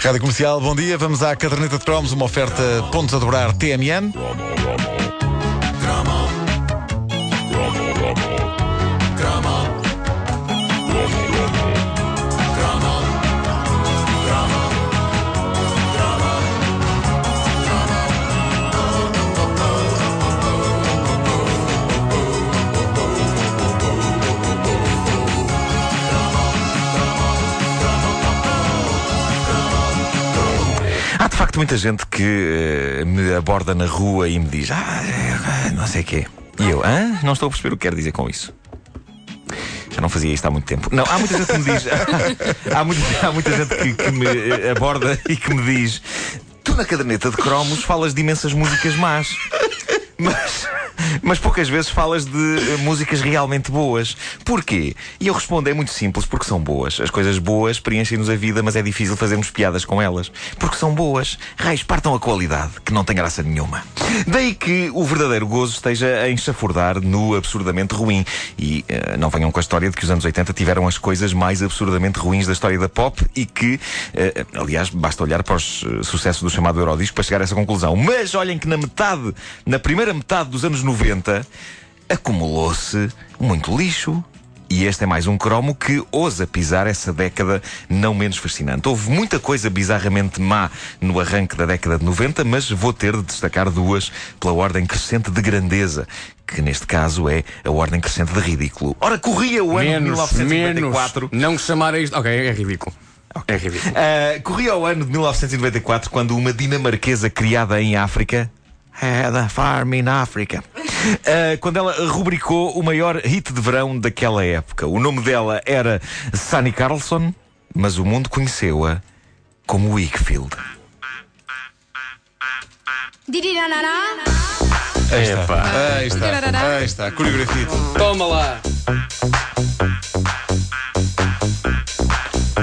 Rádio Comercial, bom dia. Vamos à caderneta de cromos, uma oferta pontos a dobrar TMN. Facto muita gente que eh, me aborda na rua e me diz: Ah, eh, não sei o quê. E eu, hã? Não estou a perceber o que quero dizer com isso. Já não fazia isto há muito tempo. Não, há muita gente que me diz. há, muita, há muita gente que, que me eh, aborda e que me diz: Tu na caderneta de cromos falas de imensas músicas más. Mas, mas poucas vezes falas de eh, músicas realmente boas. Porquê? E eu respondo: é muito simples, porque são boas. As coisas boas preenchem-nos a vida, mas é difícil fazermos piadas com elas. Porque são boas. Raios, partam a qualidade, que não tem graça nenhuma. Daí que o verdadeiro gozo esteja a enxafurdar no absurdamente ruim. E eh, não venham com a história de que os anos 80 tiveram as coisas mais absurdamente ruins da história da pop e que, eh, aliás, basta olhar para os eh, sucessos do chamado Eurodisco para chegar a essa conclusão. Mas olhem que na metade, na primeira metade dos anos 90, acumulou-se muito lixo. E este é mais um cromo que ousa pisar essa década não menos fascinante. Houve muita coisa bizarramente má no arranque da década de 90, mas vou ter de destacar duas pela ordem crescente de grandeza, que neste caso é a ordem crescente de ridículo. Ora, corria o ano de Menos, 1994. menos. Não chamar a isto. Ok, é ridículo. É ridículo. Uh, corria o ano de 1994 quando uma dinamarquesa criada em África. Had a farm in Africa. Uh, quando ela rubricou o maior hit de verão daquela época. O nome dela era Sunny Carlson, mas o mundo conheceu-a como Wakefield. Aí está, aí está, coreografia. e tudo. Toma lá.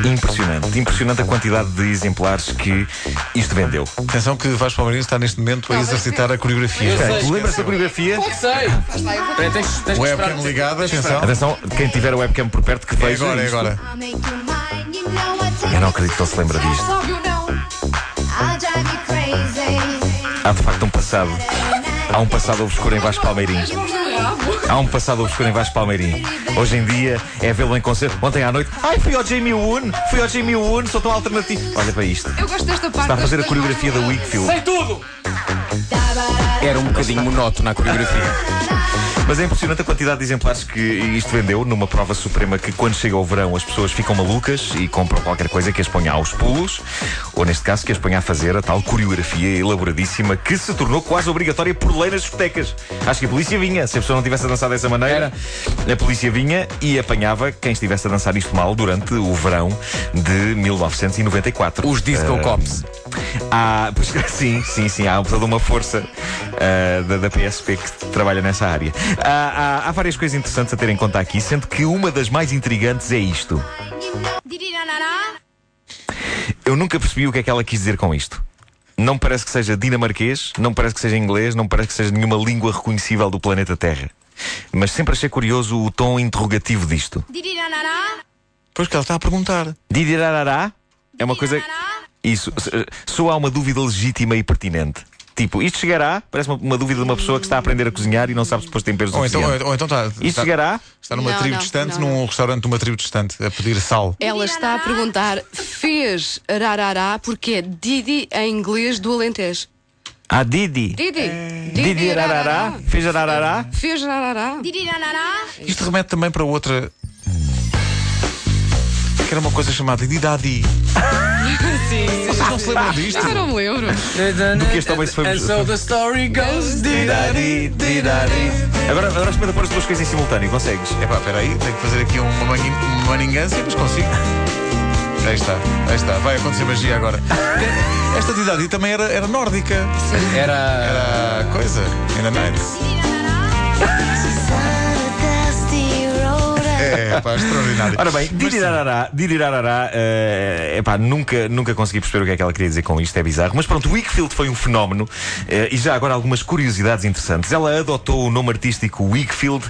Impressionante, impressionante a quantidade de exemplares que isto vendeu. Atenção que Vasco Palmeirinho está neste momento a exercitar a coreografia. Sei. Lembra-se da coreografia? Que sei. Espera, tens, Webcam ligada, atenção. Atenção, quem tiver a webcam por perto que É veja. agora, é isto. agora. Eu não acredito que ele se lembra disto. Há de facto um passado. Há um passado obscuro em Vasco Palmeirim. Há um passado obscuro em Vasco Palmeirim. Hoje em dia é vê-lo em concerto. Ontem à noite. Ai, fui ao Jamie Woon. Fui ao Jamie Woon, sou tão alternativo. Olha para isto. Eu gosto desta parte. Está a fazer a coreografia da Wakefield. Sei tudo! Era um bocadinho monótono a coreografia. Mas é impressionante a quantidade de exemplares que isto vendeu numa prova suprema que quando chega o verão as pessoas ficam malucas e compram qualquer coisa que as ponha aos pulos, ou neste caso que as ponha a fazer a tal coreografia elaboradíssima que se tornou quase obrigatória por lei nas discotecas. Acho que a polícia vinha, se a pessoa não tivesse a dançar dessa maneira, a polícia vinha e apanhava quem estivesse a dançar isto mal durante o verão de 1994. Os Disco Ah, Cops. Há, pois, sim, sim, sim, há toda uma força ah, da, da PSP que trabalha nessa área. Há, há- há várias coisas interessantes a ter em conta aqui, sendo que uma das mais intrigantes é isto. Eu nunca percebi o que é que ela quis dizer com isto. Não parece que seja dinamarquês, não parece que seja inglês, não parece que seja nenhuma língua reconhecível do planeta Terra. Mas sempre achei curioso o tom interrogativo disto. Pois que ela está a perguntar. Didirarará é uma coisa. Isso. Soa uma dúvida legítima e pertinente. Tipo, isto chegará? Parece uma, uma dúvida de uma pessoa que está a aprender a cozinhar e não sabe se depois temperos Ou então, suficiente. ou então está, Isto está, chegará? está numa Não, tribo não, distante, não, num restaurante de uma tribo distante, a pedir sal. Ela está a perguntar: fez rarará porque é Didi em inglês do Alentejo. Ah, Didi. Didi. Didirarará? Fez ararará? Fez rarará. Isto remete também para outra. Que era uma coisa chamada Didadi. Sim, sim. Vocês não se lembram disto? Eu não me lembro. Do que este homem se foi And so the story goes. Didari, didari. Agora, agora experimenta pôr as duas coisas em simultâneo, consegues? Epá, espera aí, tenho que fazer aqui uma, mani- uma maningância, mas consigo. Aí está, aí está, vai acontecer magia agora. Esta Didadi também era, era nórdica. Era. Era a coisa, in the night. É, pá, extraordinário. Ora bem, dirirarará, dirirarará, eh, epá, nunca, nunca consegui perceber o que é que ela queria dizer com isto, é bizarro. Mas pronto, Wickfield foi um fenómeno eh, e já agora algumas curiosidades interessantes. Ela adotou o nome artístico Wickfield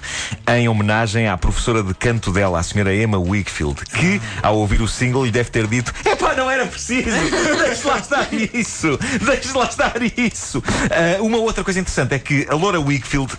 em homenagem à professora de canto dela, a senhora Emma Wickfield, que ao ouvir o single lhe deve ter dito: epá, não era preciso, deixe lá estar isso, deixe lá estar isso. Eh, uma outra coisa interessante é que a Laura Wickfield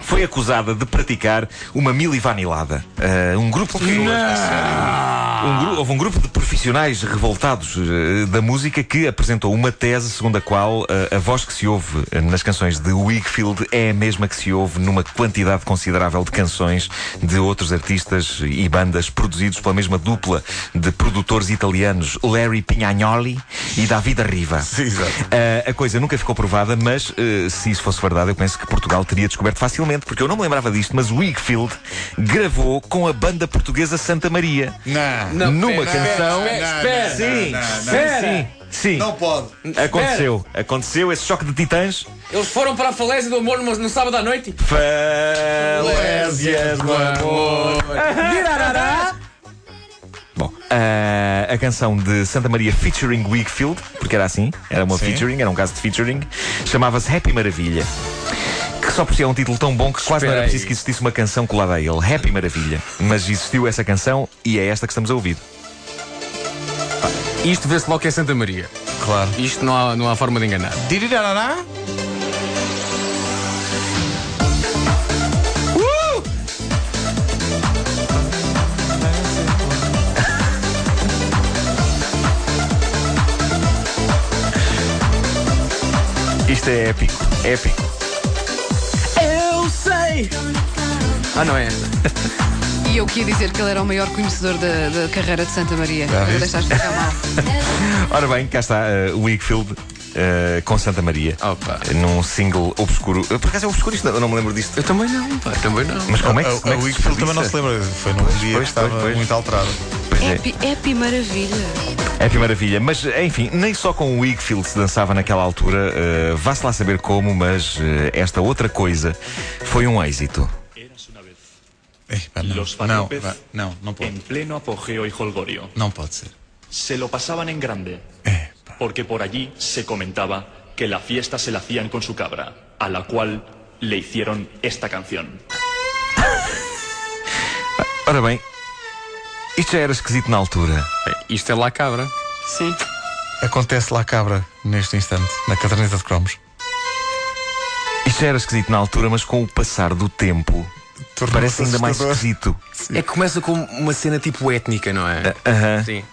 foi acusada de praticar uma milivanilada. Uh, um grupo de pessoas. Um gru- houve um grupo de profissionais revoltados uh, da música que apresentou uma tese segundo a qual uh, a voz que se ouve uh, nas canções de Wickfield é a mesma que se ouve numa quantidade considerável de canções de outros artistas e bandas produzidos pela mesma dupla de produtores italianos Larry Pignagnoli e Davide Riva. Sim, exato. Uh, a coisa nunca ficou provada, mas se isso fosse verdade, eu penso que Portugal teria descoberto facilmente, porque eu não me lembrava disto, mas o Wickfield gravou com a banda portuguesa Santa Maria. Não. Não, Numa canção. espera. Sim, sim, não. sim. Não pode. Aconteceu, aconteceu esse choque de titãs. Eles foram para a falésia do amor no, no sábado à noite. Falésia do amor. Bom, a, a canção de Santa Maria featuring Wickfield, porque era assim, era uma Sim. featuring, era um caso de featuring, chamava-se Happy Maravilha. Só por si é um título tão bom que quase não era preciso que existisse uma canção colada a ele. Happy Maravilha. Mas existiu essa canção e é esta que estamos a ouvir. Isto vê-se logo que é Santa Maria. Claro. Isto não há, não há forma de enganar. Dirirarará? Isto é épico, épico. Ah, não é. E eu queria dizer que ele era o maior conhecedor da, da carreira de Santa Maria. Para viste? deixaste ficar mal. Ora bem, cá está uh, o Wickfield uh, com Santa Maria. Opa. Num single obscuro. Uh, Por acaso é obscuro isto? Eu não me lembro disto. Eu também não, pá, também não. Mas como é que, A, como é a que Wickfield se também não se lembra. Foi num dia pois, que estava pois, pois. muito alterado. É. Happy, happy maravilha. É que maravilha. Mas, enfim, nem só com o Wickfield se dançava naquela altura. Uh, Vá-se lá saber como, mas uh, esta outra coisa foi um êxito. Ei, pá, não, los não, não, não pode. en pleno apogeo y holgorio. Não pode ser. Se lo pasaban en grande, pá. porque por allí se comentaba que la fiesta se la hacían con su cabra, a la cual le hicieron esta canción. Ora bem, isto já era esquisito na altura. Bem, Isto é lá cabra. Sim. Acontece lá cabra neste instante, na caderneta de cromos. Isto já era esquisito na altura, mas com o passar do tempo Tornou-se parece ainda mais esquisito. É que começa com uma cena tipo étnica, não é? Aham. Sim.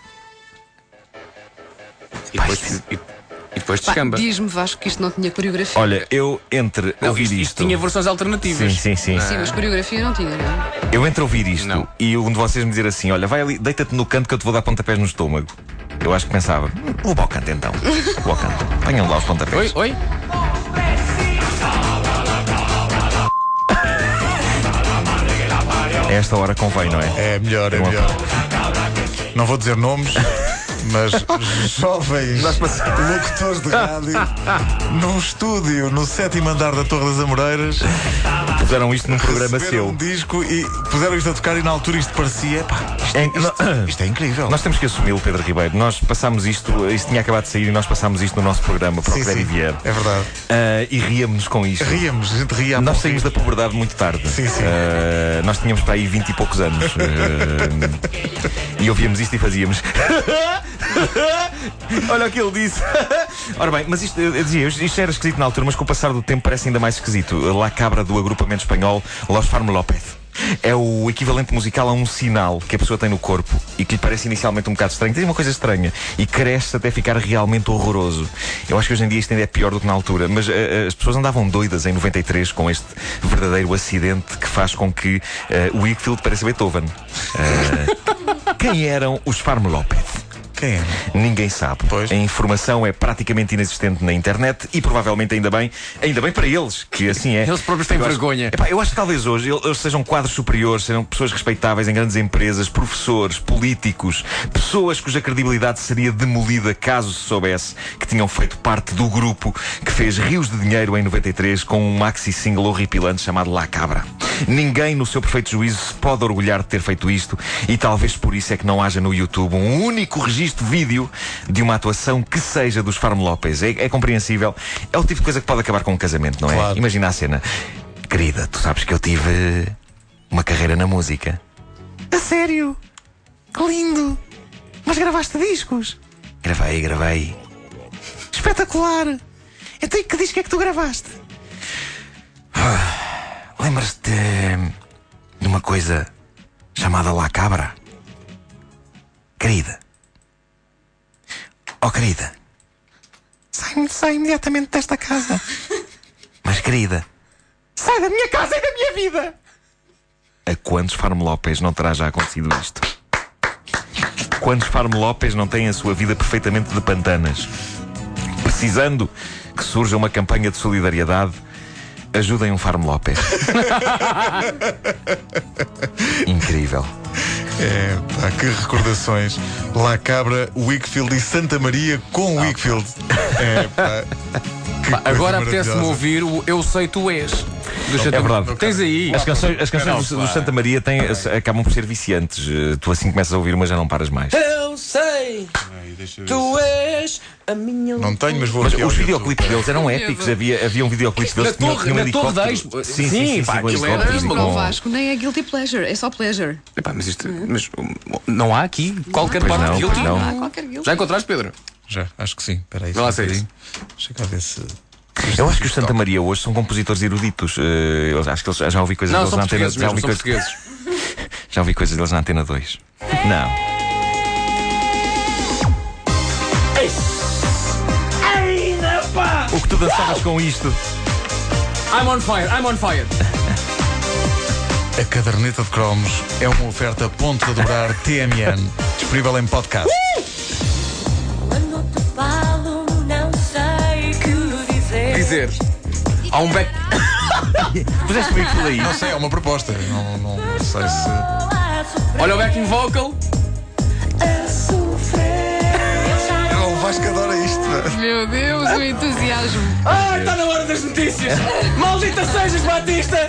E depois, e, e depois descamba. Diz-me, Vasco, que isto não tinha coreografia. Olha, eu entre Não, ouvir isto, isto. isto tinha versões alternativas. Sim, sim, sim. Sim, mas coreografia não tinha, não é? Eu entre ouvir isto Não. e um de vocês me dizer assim: olha, vai ali, deita-te no canto que eu te vou dar pontapés no estômago. Eu acho que pensava, "Hum, vou para o canto então. Vou ao canto. Apanham lá os pontapés. Oi, oi. A esta hora convém, não é? É melhor, é melhor. Não vou dizer nomes, mas jovens locutores de rádio num estúdio no sétimo andar da Torre das Amoreiras Puseram isto num programa seu. um disco e puseram isto a tocar e na altura isto parecia pá, isto, É- isto- não- isto é incrível. Nós temos que assumi-lo, Pedro Ribeiro. Nós passámos isto, isto tinha acabado de sair e nós passámos isto no nosso programa para o sim, e sim, vier. é verdade. Ah, e ríamos com isto. Ríamos, a gente ria Nós saímos da puberdade muito tarde. Sim, sim. Ah, nós tínhamos para aí 20 e poucos anos. Ah, e ouvíamos isto e fazíamos. Olha o que ele disse. Ora bem, mas isto, eu dizia, isto era esquisito na altura, mas com o passar do tempo parece ainda mais esquisito. La Cabra do agrupamento espanhol Los Farmlopez. É o equivalente musical a um sinal que a pessoa tem no corpo e que lhe parece inicialmente um bocado estranho. Tem uma coisa estranha e cresce até ficar realmente horroroso. Eu acho que hoje em dia isto ainda é pior do que na altura, mas eh, as pessoas andavam doidas em 93 com este verdadeiro acidente que faz com que eh, o Wickfield pareça Beethoven. Eh, quem eram os Farmlopez? Quem é? Ninguém sabe. Pois. A informação é praticamente inexistente na internet e provavelmente ainda bem, ainda bem para eles, que assim é. Eles próprios têm Eu acho- vergonha. Epá, eu acho que talvez hoje eles sejam quadros superiores, sejam pessoas respeitáveis em grandes empresas, professores, políticos, pessoas cuja credibilidade seria demolida caso se soubesse que tinham feito parte do grupo que fez rios de dinheiro em 93 com um maxi single horripilante chamado La Cabra. Ninguém, no seu perfeito juízo, se pode orgulhar de ter feito isto e talvez por isso é que não haja no YouTube um único registro vídeo de uma atuação que seja dos Farm Lopes. É, é compreensível. É o tipo de coisa que pode acabar com um casamento, não é? Claro. Imagina a cena. Querida, tu sabes que eu tive uma carreira na música. A sério? Que lindo! Mas gravaste discos? Gravei, gravei. Espetacular! Então e que disco é que tu gravaste? Lembras-te de, de uma coisa chamada La Cabra? Querida. Oh, querida. Sai, sai imediatamente desta casa. Mas, querida, sai da minha casa e da minha vida! A quantos Farm Lopes não terá já acontecido isto? Quantos Farm Lopes não têm a sua vida perfeitamente de pantanas? Precisando que surja uma campanha de solidariedade, ajudem um Farm Lopes. Incrível. É, pá, que recordações. La Cabra, Wickfield e Santa Maria com Wickfield. É, pá, Pá, Agora apetece-me ouvir o Eu Sei Tu És. Do Santa É verdade. Tens aí. As canções, as canções do, do Santa Maria têm, acabam por ser viciantes. Eh, Tu assim começas a ouvir uma já não paras mais. Eu sei, eu tu és a minha Não tenho, mas vou Mas os videoclipes deles eram épicos. Havia, havia um videoclipe deles que tinha, tinha um helicóptero. Sim, sim, Sim, sim, pá, aquilo era- e Mas com- não Vasco, nem é guilty pleasure, é só pleasure. Epá, mas isto. Mas um, não há aqui qualquer parte não, de guilty. não. Há qualquer guilty. Já encontraste, Pedro? Já, acho que sim. Espera aí. Vai lá um bocadinho. Deixa cá ver se. Eu acho que os Santa Maria hoje são compositores eruditos. Eh, eu acho que eles, já ouvi coisas Não, deles na antena. Já ouvi, portugueses. já ouvi coisas deles na antena 2. Não. O que tu dançavas com isto? I'm on fire, I'm on fire. A caderneta de cromos é uma oferta ponto a dobrar TMN. Disponível em podcast. dizer. Há um back. Puseste o por aí. Não sei, é uma proposta. Não, não, sei se. Olha o backing vocal. É o Vasco adora isto. É? Meu Deus, o entusiasmo. Ah, está na hora das notícias! Maldita sejas, Batista!